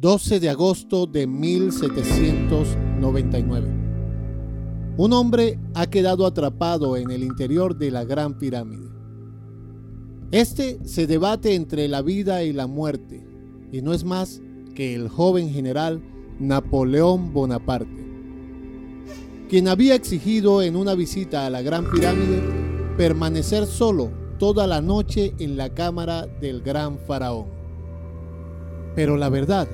12 de agosto de 1799. Un hombre ha quedado atrapado en el interior de la Gran Pirámide. Este se debate entre la vida y la muerte, y no es más que el joven general Napoleón Bonaparte, quien había exigido en una visita a la Gran Pirámide permanecer solo toda la noche en la cámara del gran faraón. Pero la verdad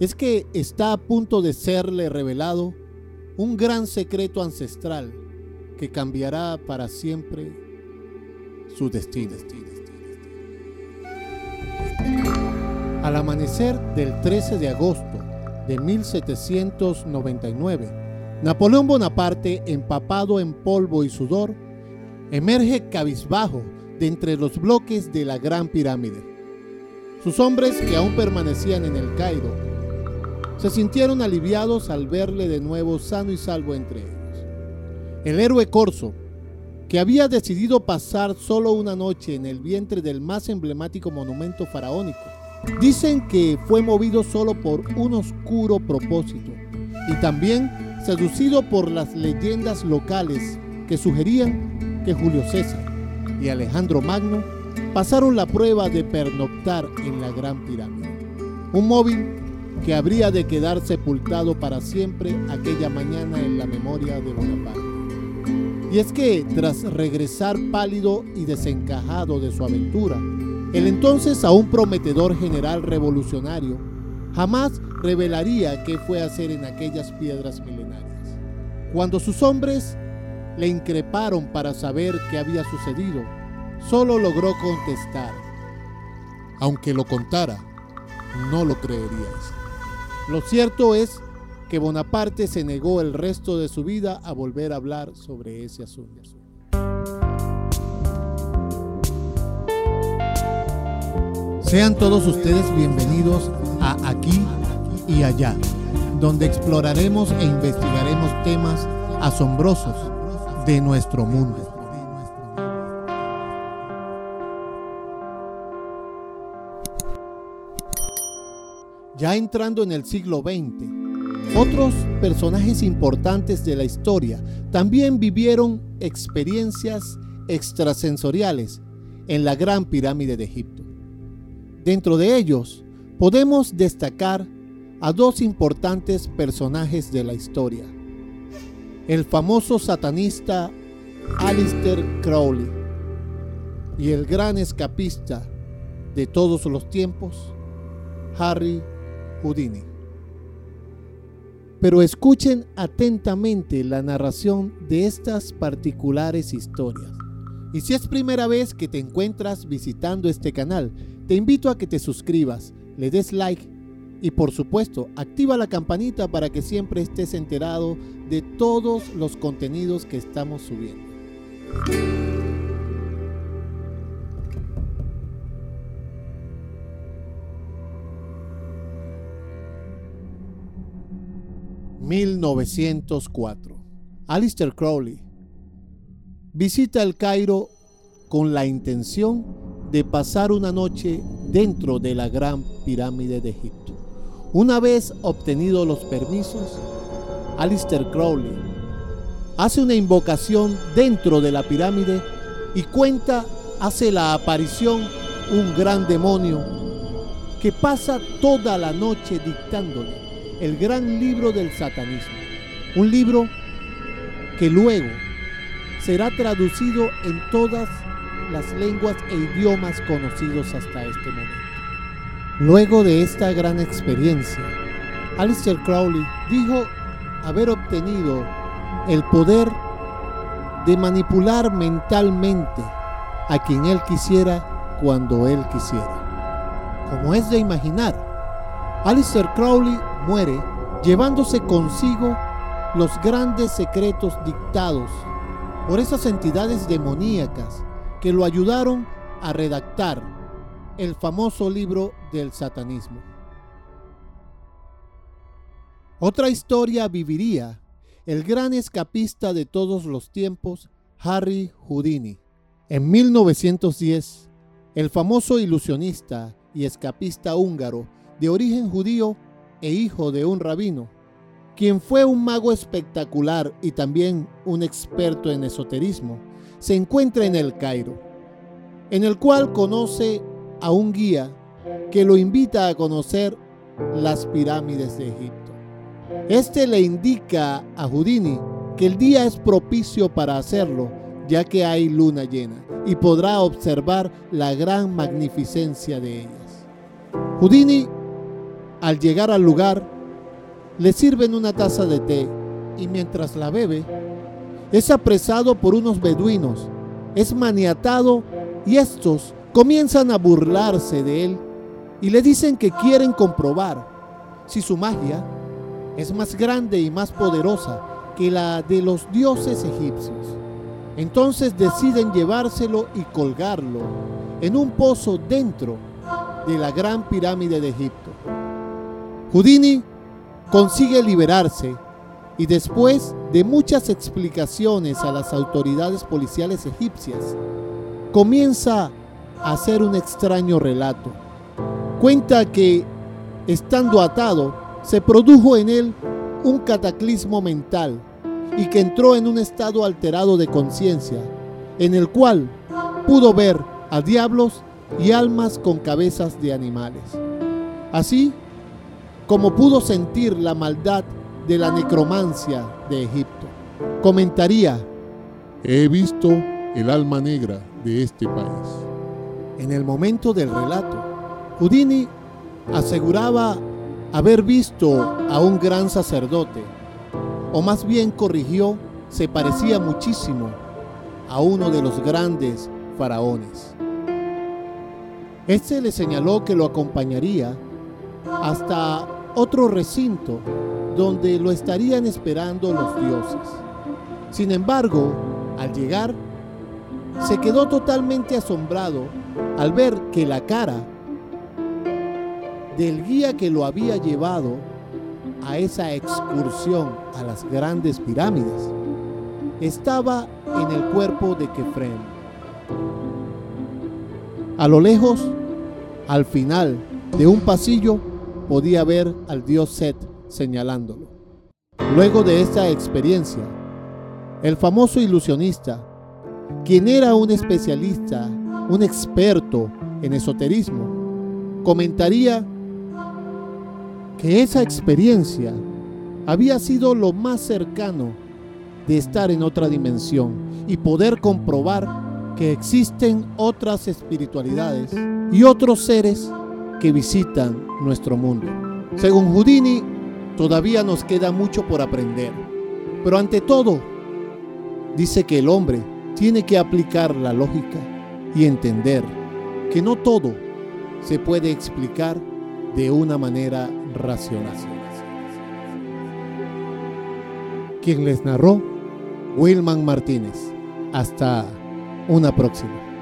es que está a punto de serle revelado un gran secreto ancestral que cambiará para siempre su destino. Al amanecer del 13 de agosto de 1799, Napoleón Bonaparte, empapado en polvo y sudor, emerge cabizbajo de entre los bloques de la Gran Pirámide. Sus hombres, que aún permanecían en el Cairo, se sintieron aliviados al verle de nuevo sano y salvo entre ellos. El héroe corso, que había decidido pasar solo una noche en el vientre del más emblemático monumento faraónico, dicen que fue movido solo por un oscuro propósito y también seducido por las leyendas locales que sugerían que Julio César y Alejandro Magno pasaron la prueba de pernoctar en la Gran Pirámide. Un móvil que habría de quedar sepultado para siempre aquella mañana en la memoria de Bonaparte. Y es que tras regresar pálido y desencajado de su aventura, el entonces aún prometedor general revolucionario jamás revelaría qué fue hacer en aquellas piedras milenarias. Cuando sus hombres le increparon para saber qué había sucedido, solo logró contestar, aunque lo contara, no lo creeríais. Lo cierto es que Bonaparte se negó el resto de su vida a volver a hablar sobre ese asunto. Sean todos ustedes bienvenidos a Aquí y Allá, donde exploraremos e investigaremos temas asombrosos de nuestro mundo. Ya entrando en el siglo XX, otros personajes importantes de la historia también vivieron experiencias extrasensoriales en la Gran Pirámide de Egipto. Dentro de ellos podemos destacar a dos importantes personajes de la historia. El famoso satanista Alistair Crowley y el gran escapista de todos los tiempos, Harry pero escuchen atentamente la narración de estas particulares historias. Y si es primera vez que te encuentras visitando este canal, te invito a que te suscribas, le des like y por supuesto activa la campanita para que siempre estés enterado de todos los contenidos que estamos subiendo. 1904. Alistair Crowley visita el Cairo con la intención de pasar una noche dentro de la gran pirámide de Egipto. Una vez obtenidos los permisos, Alistair Crowley hace una invocación dentro de la pirámide y cuenta, hace la aparición un gran demonio que pasa toda la noche dictándole el gran libro del satanismo. Un libro que luego será traducido en todas las lenguas e idiomas conocidos hasta este momento. Luego de esta gran experiencia, Alistair Crowley dijo haber obtenido el poder de manipular mentalmente a quien él quisiera cuando él quisiera. Como es de imaginar, Alistair Crowley muere llevándose consigo los grandes secretos dictados por esas entidades demoníacas que lo ayudaron a redactar el famoso libro del satanismo. Otra historia viviría el gran escapista de todos los tiempos, Harry Houdini. En 1910, el famoso ilusionista y escapista húngaro de origen judío e hijo de un rabino, quien fue un mago espectacular y también un experto en esoterismo, se encuentra en el Cairo, en el cual conoce a un guía que lo invita a conocer las pirámides de Egipto. Este le indica a Houdini que el día es propicio para hacerlo, ya que hay luna llena, y podrá observar la gran magnificencia de ellas. Houdini, al llegar al lugar, le sirven una taza de té y mientras la bebe, es apresado por unos beduinos, es maniatado y estos comienzan a burlarse de él y le dicen que quieren comprobar si su magia es más grande y más poderosa que la de los dioses egipcios. Entonces deciden llevárselo y colgarlo en un pozo dentro de la gran pirámide de Egipto. Houdini consigue liberarse y después de muchas explicaciones a las autoridades policiales egipcias, comienza a hacer un extraño relato. Cuenta que, estando atado, se produjo en él un cataclismo mental y que entró en un estado alterado de conciencia, en el cual pudo ver a diablos y almas con cabezas de animales. Así como pudo sentir la maldad de la necromancia de Egipto. Comentaría, he visto el alma negra de este país. En el momento del relato, Houdini aseguraba haber visto a un gran sacerdote, o más bien corrigió, se parecía muchísimo a uno de los grandes faraones. Este le señaló que lo acompañaría hasta otro recinto donde lo estarían esperando los dioses. Sin embargo, al llegar, se quedó totalmente asombrado al ver que la cara del guía que lo había llevado a esa excursión a las grandes pirámides estaba en el cuerpo de Kefren. A lo lejos, al final de un pasillo, podía ver al dios Set señalándolo. Luego de esta experiencia, el famoso ilusionista, quien era un especialista, un experto en esoterismo, comentaría que esa experiencia había sido lo más cercano de estar en otra dimensión y poder comprobar que existen otras espiritualidades y otros seres que visitan nuestro mundo. Según Houdini, todavía nos queda mucho por aprender, pero ante todo, dice que el hombre tiene que aplicar la lógica y entender que no todo se puede explicar de una manera racional. Quien les narró, Wilman Martínez. Hasta una próxima.